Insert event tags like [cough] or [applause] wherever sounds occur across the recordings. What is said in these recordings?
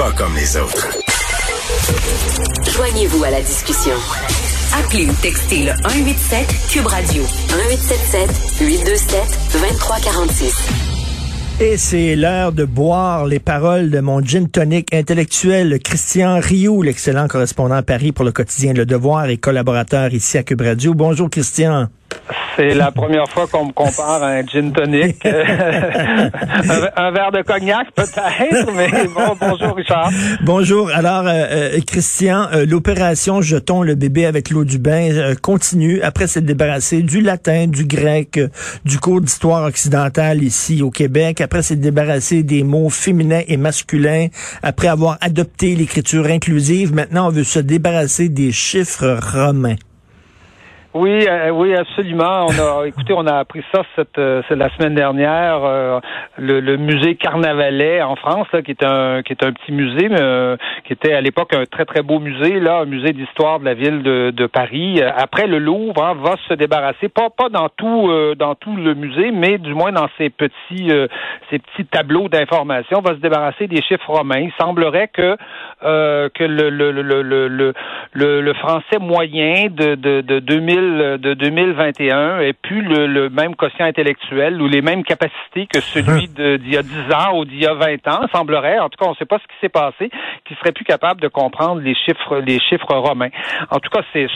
pas comme les autres. Joignez-vous à la discussion. Appelez ou textez le 187 Cube Radio 1877 827 2346. Et c'est l'heure de boire les paroles de mon gin tonic intellectuel, Christian Rioux, l'excellent correspondant à Paris pour le quotidien Le Devoir et collaborateur ici à Cube Radio. Bonjour Christian. C'est la première fois qu'on me compare à un gin tonic. [laughs] [laughs] un, verre de cognac peut-être, mais bon, bonjour Richard. Bonjour. Alors, euh, euh, Christian, euh, l'opération Jetons le bébé avec l'eau du bain continue après s'être débarrassé du latin, du grec, du cours d'histoire occidentale ici au Québec, après s'être débarrassé des mots féminins et masculins, après avoir adopté l'écriture inclusive. Maintenant, on veut se débarrasser des chiffres romains. Oui, euh, oui, absolument. On a, [laughs] écoutez, on a appris ça cette, euh, la semaine dernière. Euh, le, musée Carnavalet en France, là, qui est un, qui est un petit musée, mais, qui était à l'époque un très très beau musée, là, un musée d'histoire de la ville de, de Paris. Après, le Louvre hein, va se débarrasser, pas pas dans tout, dans tout le musée, mais du moins dans ses petits, ces petits tableaux d'information, va se débarrasser des chiffres romains. Il semblerait que que le le, le, le, le, le français moyen de, de, de 2000 de 2021 ait plus le, même quotient intellectuel ou les mêmes capacités que celui hein. d'il y a 10 ans ou d'il y a 20 ans, semblerait, en tout cas, on ne sait pas ce qui s'est passé, qui serait plus capable de comprendre les chiffres, les chiffres romains. En tout cas, c'est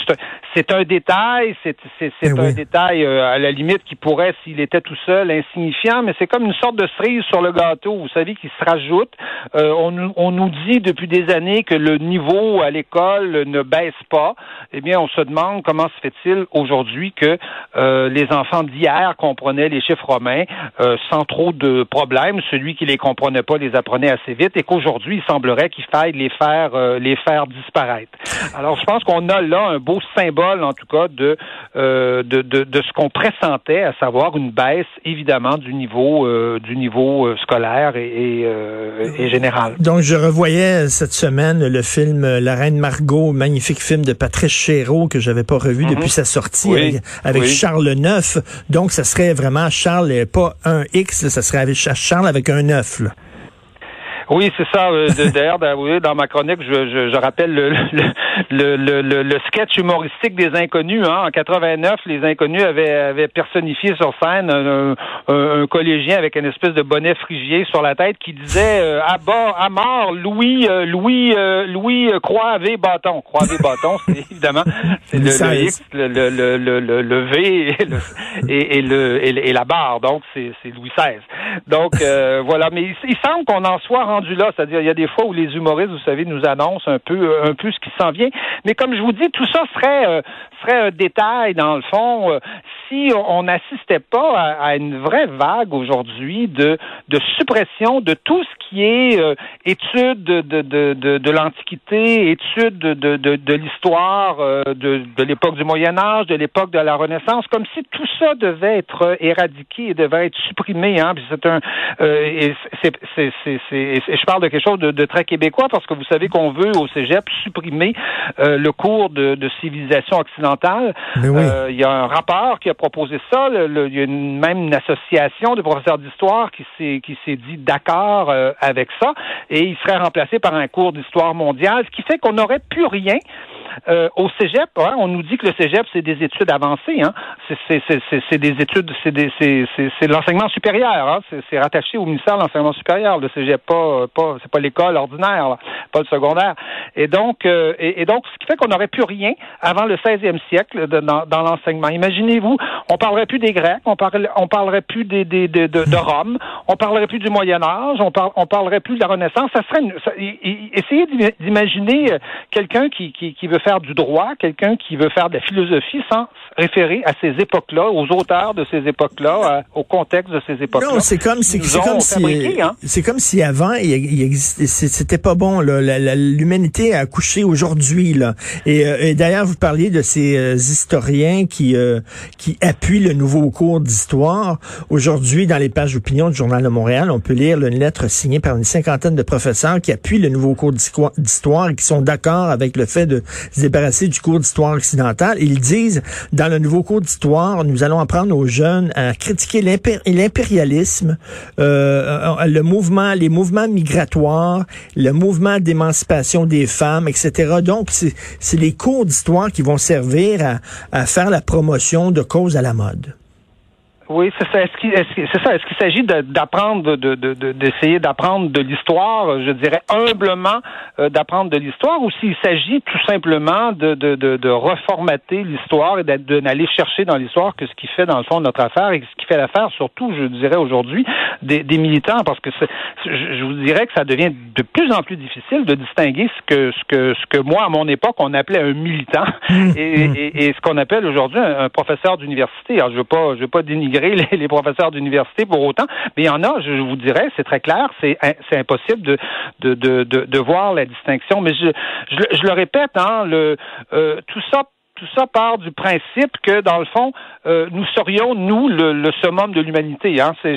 c'est un détail, c'est c'est eh un détail euh, à la limite qui pourrait, s'il était tout seul, insignifiant, mais c'est comme une sorte de cerise sur le gâteau, vous savez, qui se rajoute. Euh, on, on nous dit depuis des années que le niveau à l'école ne baisse pas. Eh bien, on se demande comment se fait-il aujourd'hui que euh, les enfants d'hier comprenaient les chiffres romains euh, sans trop de problèmes. Celui qui les comprenait pas les apprenait assez vite et qu'aujourd'hui, il semblerait qu'il faille les faire euh, les faire disparaître. Alors, je pense qu'on a là un beau symbole, en tout cas, de de, de, de, ce qu'on pressentait, à savoir une baisse, évidemment, du niveau du niveau scolaire et, et, général. Donc, je revoyais cette semaine le film La Reine Margot, magnifique film de Patrice Chéreau que j'avais pas revu mm-hmm. depuis sa sortie avec, Charles IX. Donc, ça serait vraiment Charles, pas un X, ça serait Charles avec un 9. Oui, c'est ça. Euh, d'ailleurs, dans ma chronique, je, je, rappelle le, le, le, le, sketch humoristique des inconnus. Hein. En 89, les inconnus avaient, avaient personnifié sur scène un, un, collégien avec une espèce de bonnet frigier sur la tête qui disait euh, à bord, à mort, Louis, euh, Louis, Louis Croix-V bâton. Croix-V bâton, c'est [laughs] évidemment c'est le, X, le, le, le, le, V et, et, le, et, la barre. Donc, c'est Louis XVI. Donc, voilà. Mais il, il semble qu'on en soit rendu là, c'est-à-dire il y a des fois où les humoristes, vous savez, nous annoncent un peu euh, un peu ce qui s'en vient. Mais comme je vous dis, tout ça serait euh, serait un détail dans le fond. Euh, si on n'assistait pas à, une vraie vague aujourd'hui de, de suppression de tout ce qui est euh, étude de, de, de, l'Antiquité, étude de, de, l'histoire de, l'époque du Moyen Âge, de l'époque de la Renaissance, comme si tout ça devait être éradiqué et devait être supprimé. Hein. c'est un, c'est, je parle de quelque chose de, de, très québécois parce que vous savez qu'on veut au Cégep supprimer le cours de, de civilisation occidentale. Il y a un rapport qui a proposé ça. il y a une, même une association de professeurs d'histoire qui s'est qui s'est dit d'accord euh, avec ça, et il serait remplacé par un cours d'histoire mondiale, ce qui fait qu'on n'aurait plus rien euh, au cégep, hein, on nous dit que le cégep, c'est des études avancées. Hein. C'est des études, c'est de l'enseignement supérieur. Hein. C'est rattaché au ministère de l'enseignement supérieur. Le cégep, pas, pas c'est pas l'école ordinaire, pas le secondaire. Et donc, euh, et, donc, ce qui fait qu'on n'aurait plus rien avant le 16e siècle dans, dans l'enseignement. Imaginez-vous, on parlerait plus des Grecs, on, on parlerait plus des, des, de, de, Rome, on parlerait plus du Moyen Âge, on, par, on parlerait plus de la Renaissance. Ça serait, essayez d'imaginer euh, quelqu'un qui, qui, qui veut faire du droit, quelqu'un qui veut faire de la philosophie sans référer à ces époques-là, aux auteurs de ces époques-là, au contexte de ces époques-là. Non, c'est comme, c'est comme si, hein. c'est comme si avant, il, il c'était pas bon L'humanité a accouché aujourd'hui. là. Et, euh, et d'ailleurs, vous parliez de ces euh, historiens qui, euh, qui appuient le nouveau cours d'histoire. Aujourd'hui, dans les pages d'opinion du Journal de Montréal, on peut lire une lettre signée par une cinquantaine de professeurs qui appuient le nouveau cours d'histoire et qui sont d'accord avec le fait de débarrasser du cours d'histoire occidentale. Ils disent, dans le nouveau cours d'histoire, nous allons apprendre aux jeunes à critiquer l'impérialisme, euh, le mouvement, les mouvements migratoires, le mouvement d'émancipation des femmes, etc. Donc, c'est les cours d'histoire qui vont servir à, à faire la promotion de causes à la mode. Oui, c'est ça. Est-ce qu'il s'agit d'apprendre, de, d'essayer d'apprendre de l'histoire, je dirais humblement euh, d'apprendre de l'histoire, ou s'il s'agit tout simplement de, de, de, reformater l'histoire et d'aller chercher dans l'histoire que ce qui fait dans le fond notre affaire et ce qui fait l'affaire, surtout, je dirais aujourd'hui, des, des militants, parce que je, vous dirais que ça devient de plus en plus difficile de distinguer ce que ce que ce que moi à mon époque on appelait un militant mmh. et, et, et, ce qu'on appelle aujourd'hui un, professeur d'université. Alors je veux pas je veux pas dénigrer les, professeurs d'université pour autant, mais il y en a, je vous dirais, c'est très clair, c'est impossible de de, de, de voir la distinction. Mais je, je, le répète, hein, le euh, tout ça tout ça part du principe que, dans le fond, euh, nous serions, nous, le, summum de l'humanité. Hein? C'est,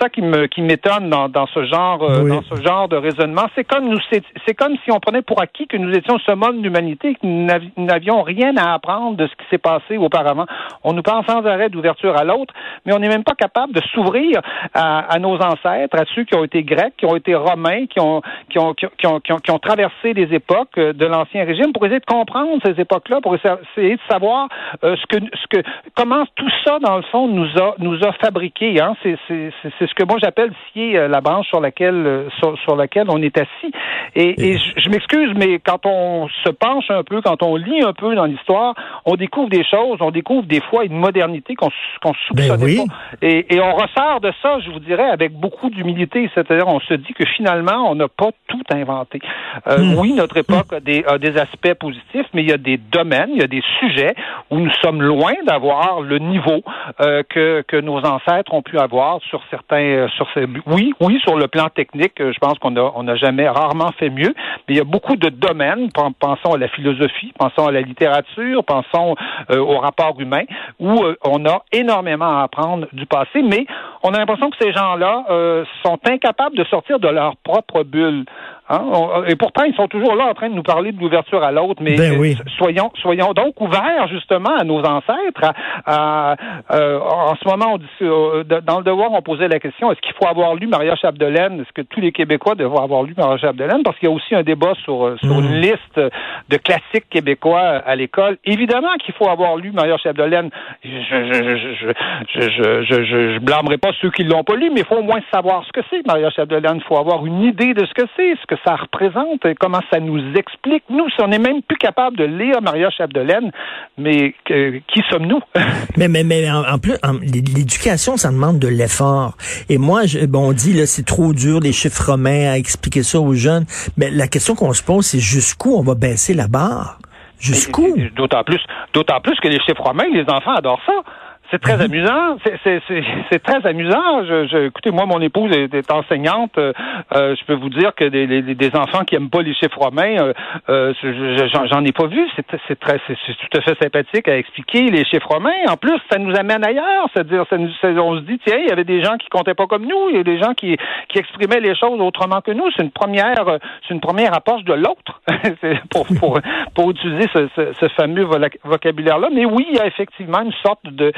ça qui me qui m'étonne dans, dans ce genre euh, dans ce genre de raisonnement. C'est comme nous c'est, comme si on prenait pour acquis que nous étions le summum de l'humanité et que nous n'avions rien à apprendre de ce qui s'est passé auparavant. On nous parle sans arrêt d'ouverture à l'autre, mais on n'est même pas capable de s'ouvrir à, à, nos ancêtres, à ceux qui ont été grecs, qui ont été romains, qui ont qui ont, qui ont, qui ont, qui ont traversé les époques de l'ancien régime pour essayer de comprendre ces époques-là, pour essayer essayer de savoir euh, ce que ce que comment tout ça dans le fond nous a nous a fabriqué. Hein? C'est c'est c'est ce que moi j'appelle scier euh, la branche sur laquelle euh, sur, sur laquelle on est assis. Et, et je, m'excuse, mais quand on se penche un peu, quand on lit un peu dans l'histoire, on découvre des choses, on découvre des fois une modernité qu'on qu'on soupçonnait ben pas. Et, et on ressort de ça, je vous dirais, avec beaucoup d'humilité. C'est-à-dire, on se dit que finalement, on n'a pas tout inventé. Euh, hmm. Oui, notre époque a des, a des aspects positifs, mais il y a des domaines, il y a des sujet où nous sommes loin d'avoir le niveau euh, que, nos ancêtres ont pu avoir sur certains euh, sur ces oui oui sur le plan technique euh, je pense qu'on a n'a jamais rarement fait mieux mais il y a beaucoup de domaines pensons à la philosophie pensons à la littérature pensons au rapport humain où on a énormément à apprendre du passé mais on a l'impression que ces gens-là sont incapables de sortir de leur propre bulle Hein? et pourtant, ils sont toujours là en train de nous parler de l'ouverture à l'autre, mais ben soyons, soyons donc ouverts justement à nos ancêtres. À, euh, en ce moment, on dit, euh, dans le devoir, on posait la question est-ce qu'il faut avoir lu Maria Chapdelaine? Est-ce que tous les Québécois devraient avoir lu Maria Chapdelaine? Parce qu'il y a aussi un débat sur, euh, sur une liste de classiques québécois à l'école. Évidemment qu'il faut avoir lu Maria Chapdelaine. Je je je je je, je, je blâmerai pas ceux qui l'ont pas lu, mais il faut au moins savoir ce que c'est Maria Chapdelaine. Il faut avoir une idée de ce que c'est, ce que ça représente, comment ça nous explique. Nous, on n'est même plus capable de lire Maria Chapdelaine, mais qui sommes-nous? [laughs] mais, mais, mais en, plus, l'éducation, ça demande de l'effort. Et moi, je, bon, on dit, là, c'est trop dur, les chiffres romains, à expliquer ça aux jeunes. Mais la question qu'on se pose, c'est jusqu'où on va baisser la barre? Jusqu'où? D'autant plus, d'autant plus que les chiffres romains, les enfants adorent ça. C'est très mhm. amusant. C'est très amusant. Je, écoutez, moi, mon épouse est, enseignante. Euh, euh, je peux vous dire que des, des, enfants qui aiment pas les chiffres romains, euh, euh j'en ai pas vu. C'est très, c'est tout à fait sympathique à expliquer les chiffres romains. En plus, ça nous amène ailleurs. C'est-à-dire, ça nous, on se dit, tiens, il y avait des gens qui comptaient pas comme nous. Il y a des gens qui, qui exprimaient les choses autrement que nous. C'est une première, c'est une première approche de l'autre [laughs] pour, pour, pour utiliser ce, ce, ce fameux vocabulaire-là. Mais oui, il y a effectivement une sorte de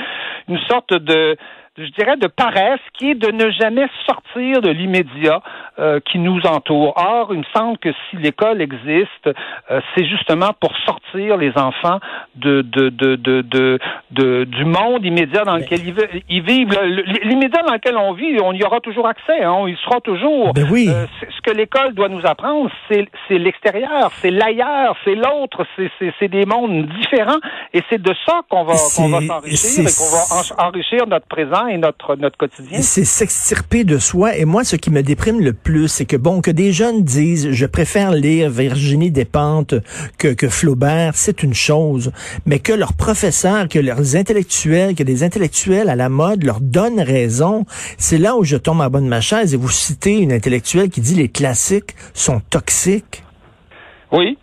une sorte de je dirais, de paresse qui est de ne jamais sortir de l'immédiat euh, qui nous entoure. Or, il me semble que si l'école existe, euh, c'est justement pour sortir les enfants de, de, de, de, de, du monde immédiat dans lequel ils, vivent. L'immédiat dans lequel on vit, on y aura toujours accès. Hein, il sera toujours. Ben oui. Euh, ce que l'école doit nous apprendre, c'est l'extérieur, c'est l'ailleurs, c'est l'autre, c'est des mondes différents. Et c'est de ça qu'on va, qu'on va s'enrichir et qu'on va enrichir notre présent et notre, notre quotidien. C'est s'extirper de soi. Et moi, ce qui me déprime le plus, c'est que, bon, que des jeunes disent, je préfère lire Virginie Despentes que, que Flaubert, c'est une chose. Mais que leurs professeurs, que leurs intellectuels, que des intellectuels à la mode leur donnent raison, c'est là où je tombe à bonne ma chaise. Et vous citez une intellectuelle qui dit les classiques sont toxiques. Oui,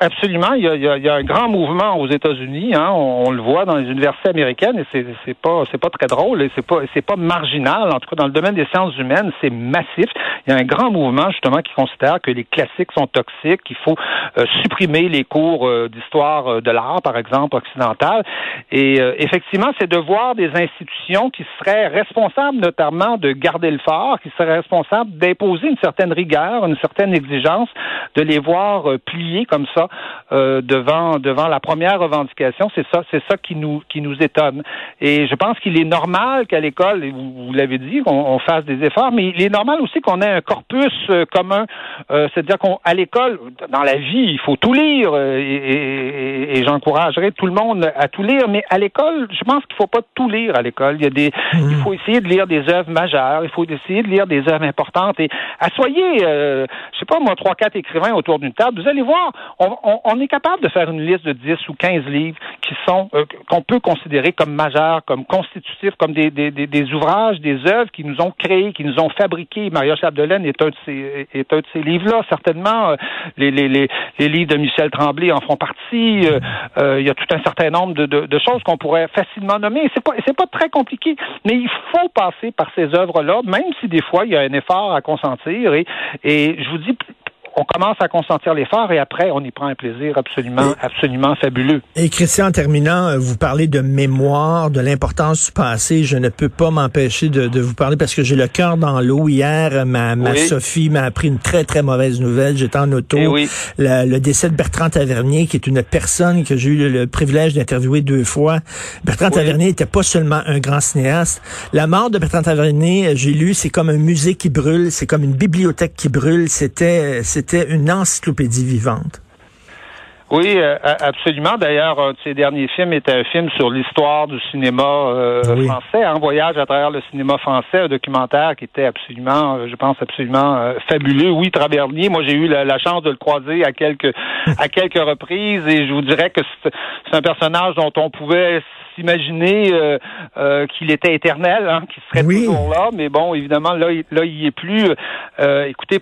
absolument. Il y, a, un grand mouvement aux États-Unis. Hein. On, le voit dans les universités américaines et c'est, pas c'est pas très drôle et c'est pas c'est pas marginal. En tout cas, dans le domaine des sciences humaines, c'est massif. Il y a un grand mouvement justement qui considère que les classiques sont toxiques, qu'il faut euh, supprimer les cours euh, d'histoire euh, de l'art, par exemple occidental. Et effectivement, c'est de voir des institutions qui seraient responsables notamment de garder le fort, qui seraient responsables d'imposer une certaine rigueur, une certaine exigence, de les voir plier comme ça euh, devant devant la première revendication. C'est ça, c'est ça qui nous qui nous étonne. Et je pense qu'il est normal qu'à l'école, et vous, l'avez dit, qu'on fasse des efforts, mais il est normal aussi qu'on ait un corpus euh, commun. Euh, c'est-à-dire qu'à l'école, dans la vie, il faut tout lire et, et, j'encouragerais tout le monde à tout lire. Mais à l'école, je pense qu'il faut pas tout lire à l'école. Il y a des, mmh. il faut essayer de lire des œuvres majeures. Il faut essayer de lire des œuvres importantes. Et assoyez, euh, je sais pas moi, trois quatre écrivains autour d'une table. Vous allez on, est capable de faire une liste de 10 ou 15 livres qui sont euh, qu'on peut considérer comme majeurs, comme constitutifs, comme des, ouvrages, des œuvres qui nous ont créés, qui nous ont fabriqués. Maria Chapdelaine est un de ces est un de ces livres-là, certainement. Euh, les, livres de Michel Tremblay en font partie. Euh, il y a tout un certain nombre de, choses qu'on pourrait facilement nommer. C'est pas pas très compliqué, mais il faut passer par ces œuvres-là, même si des fois il y a un effort à consentir. Et je vous dis on commence à consentir l'effort et après, on y prend un plaisir absolument, absolument fabuleux. Et Christian, en terminant, euh, vous parlez de mémoire, de l'importance du passé. Je ne peux pas m'empêcher de, de, vous parler parce que j'ai le cœur dans l'eau. Hier, ma, ma Sophie m'a appris une très, très mauvaise nouvelle. J'étais en auto. Eh oui. le décès de Bertrand Tavernier, qui est une personne que j'ai eu le, privilège d'interviewer deux fois. Bertrand Tavernier n'était pas seulement un grand cinéaste. La mort de Bertrand Tavernier, j'ai lu, c'est comme un musée qui brûle, c'est comme une bibliothèque qui brûle. C'était, c'était une encyclopédie vivante. Oui, euh, absolument. D'ailleurs, un de ses derniers films était un film sur l'histoire du cinéma euh, français, un voyage à travers le cinéma français, un documentaire qui était absolument, euh, je pense, absolument fabuleux. Oui, Travernier, moi j'ai eu la, chance de le croiser à quelques [laughs] à quelques reprises et je vous dirais que c'est un personnage dont on pouvait s'imaginer euh, euh, qu'il était éternel, hein, qu'il serait toujours là, mais bon, évidemment, là, là, il est plus. Euh, écoutez,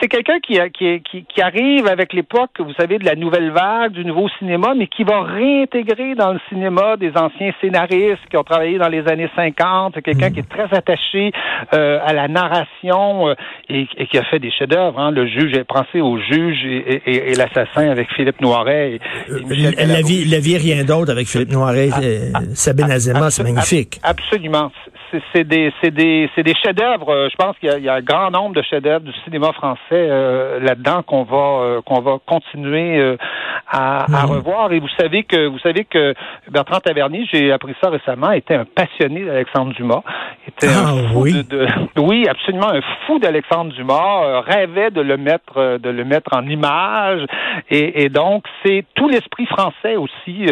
c'est quelqu'un qui, qui, qui, qui, arrive avec l'époque, vous savez, de la nouvelle vague, du nouveau cinéma, mais qui va réintégrer dans le cinéma des anciens scénaristes qui ont travaillé dans les années 50, quelqu'un qui est très attaché à la narration et, qui a fait des chefs-d'œuvre. Hein, le juge, pensé au juge et, et, et l'assassin avec Philippe Noiret. la vie, la vie, rien d'autre avec Philippe Noiret. Ah, ah, Sabine Azema, c'est magnifique. Absolument. C'est des, des, des chefs-d'œuvre. Euh, je pense qu'il y, a un grand nombre de chefs-d'œuvre du cinéma français euh, là-dedans qu'on va euh, qu'on va continuer à, hmm. revoir. Et vous savez que vous savez que Bertrand Tavernier, j'ai appris ça récemment, était un passionné d'Alexandre Dumas. Était ah, oui. De, [laughs] oui, absolument un fou d'Alexandre Dumas. rêvait de le mettre de le mettre en image. Et, et donc c'est tout l'esprit français aussi.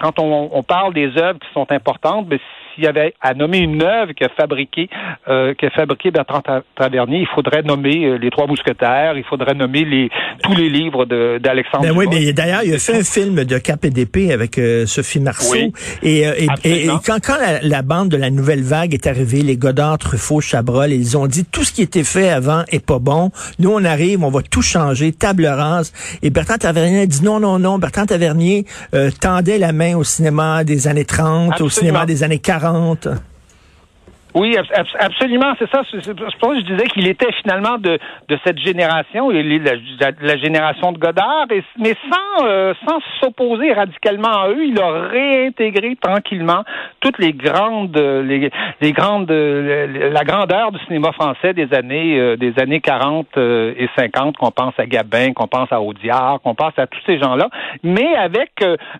quand on, parle des œuvres qui sont importantes, mais s'il y avait à nommer une œuvre qu'a fabriqué, euh, fabriqué Bertrand Tavernier, il faudrait nommer euh, les Trois Mousquetaires, il faudrait nommer les tous les livres d'Alexandre. Ben oui, mais d'ailleurs, il a fait un film de Cap et d'épée avec euh, Sophie Marceau. et, et, quand, quand la, bande de la nouvelle vague est arrivée, les Godard, Truffaut, Chabrol, ils ont dit tout ce qui était fait avant est pas bon. Nous, on arrive, on va tout changer, table rase. Et Bertrand Tavernier a dit non, non, non. Bertrand Tavernier tendait la main au cinéma des années 30, au cinéma des années 40 40. Oui, absolument, c'est ça. Je pense que je disais qu'il était finalement de, de cette génération, la, la, génération de Godard, mais sans euh, sans s'opposer radicalement à eux, il a réintégré tranquillement toutes les grandes les, grandes la grandeur du cinéma français des années euh, des années 40 euh, et 50, qu'on pense à Gabin, qu'on pense à Audiard, qu'on pense à tous ces gens-là, mais avec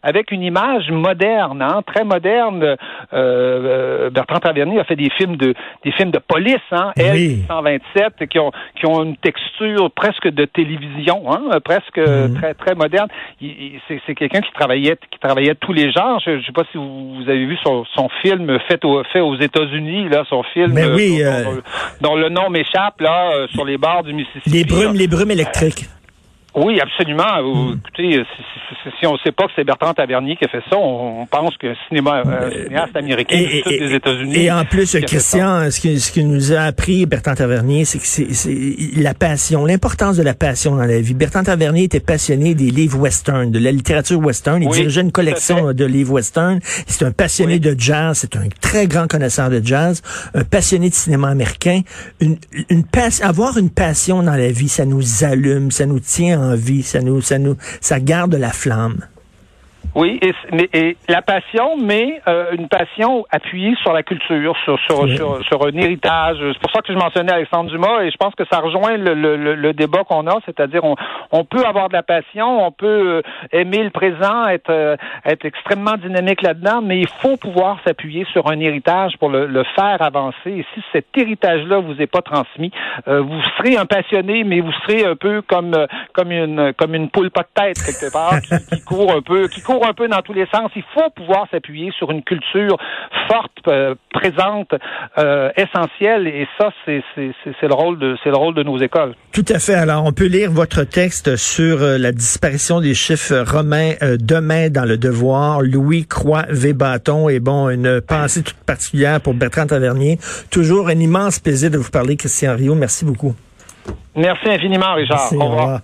avec une image moderne, hein, très moderne. Bertrand Tavernier a fait des films de des films de police, hein, L 127, qui ont qui ont une texture presque de télévision, hein, presque mhm. très très moderne. C'est quelqu'un qui travaillait qui travaillait tous les genres. Je, ne sais pas si vous, avez vu son, son film fait, fait aux États-Unis là, son film Mais oui, dont, euh, le nom m'échappe là euh, sur les bords du Mississippi. Les brumes, les brumes électriques. Oui, absolument. Hmm. Écoutez, si, on ne sait pas que c'est Bertrand Tavernier qui a fait ça, on, pense que cinéma, euh, cinéaste américain et, des États-Unis. Et en plus, Christian, ce qui, ce qui nous a appris Bertrand Tavernier, c'est que c'est la passion, l'importance de la passion dans la vie. Bertrand Tavernier était passionné des livres western, de la littérature western. Il dirigeait une collection de livres western. C'est un passionné de jazz. C'est un très grand connaisseur de jazz, un passionné de cinéma américain. Une, une avoir une passion dans la vie, ça nous allume, ça nous tient en vie, ça nous, ça nous, ça garde la flamme. Oui, et, mais, et la passion, mais euh, une passion appuyée sur la culture, sur, sur, sur, un héritage. C'est pour ça que je mentionnais Alexandre Dumas, et je pense que ça rejoint le, le, le débat qu'on a, c'est-à-dire on, on peut avoir de la passion, on peut euh, aimer le présent, être, euh, être extrêmement dynamique là-dedans, mais il faut pouvoir s'appuyer sur un héritage pour le, le, faire avancer. Et si cet héritage-là vous est pas transmis, vous serez un passionné, mais vous serez un peu comme comme une comme une poule pas de tête quelque part qui, qui court un peu, qui court un peu dans tous les sens. Il faut pouvoir s'appuyer sur une culture forte, euh, présente, euh, essentielle, et ça, c'est le rôle de c'est le rôle de nos écoles. Tout à fait. Alors, on peut lire votre texte sur euh, la disparition des chiffres romains demain dans le Devoir. Louis Croix Vébaton et bon, une pensée toute particulière pour Bertrand Tavernier. Toujours un immense plaisir de vous parler, Christian Rio. Merci beaucoup. Merci infiniment, Richard. au revoir.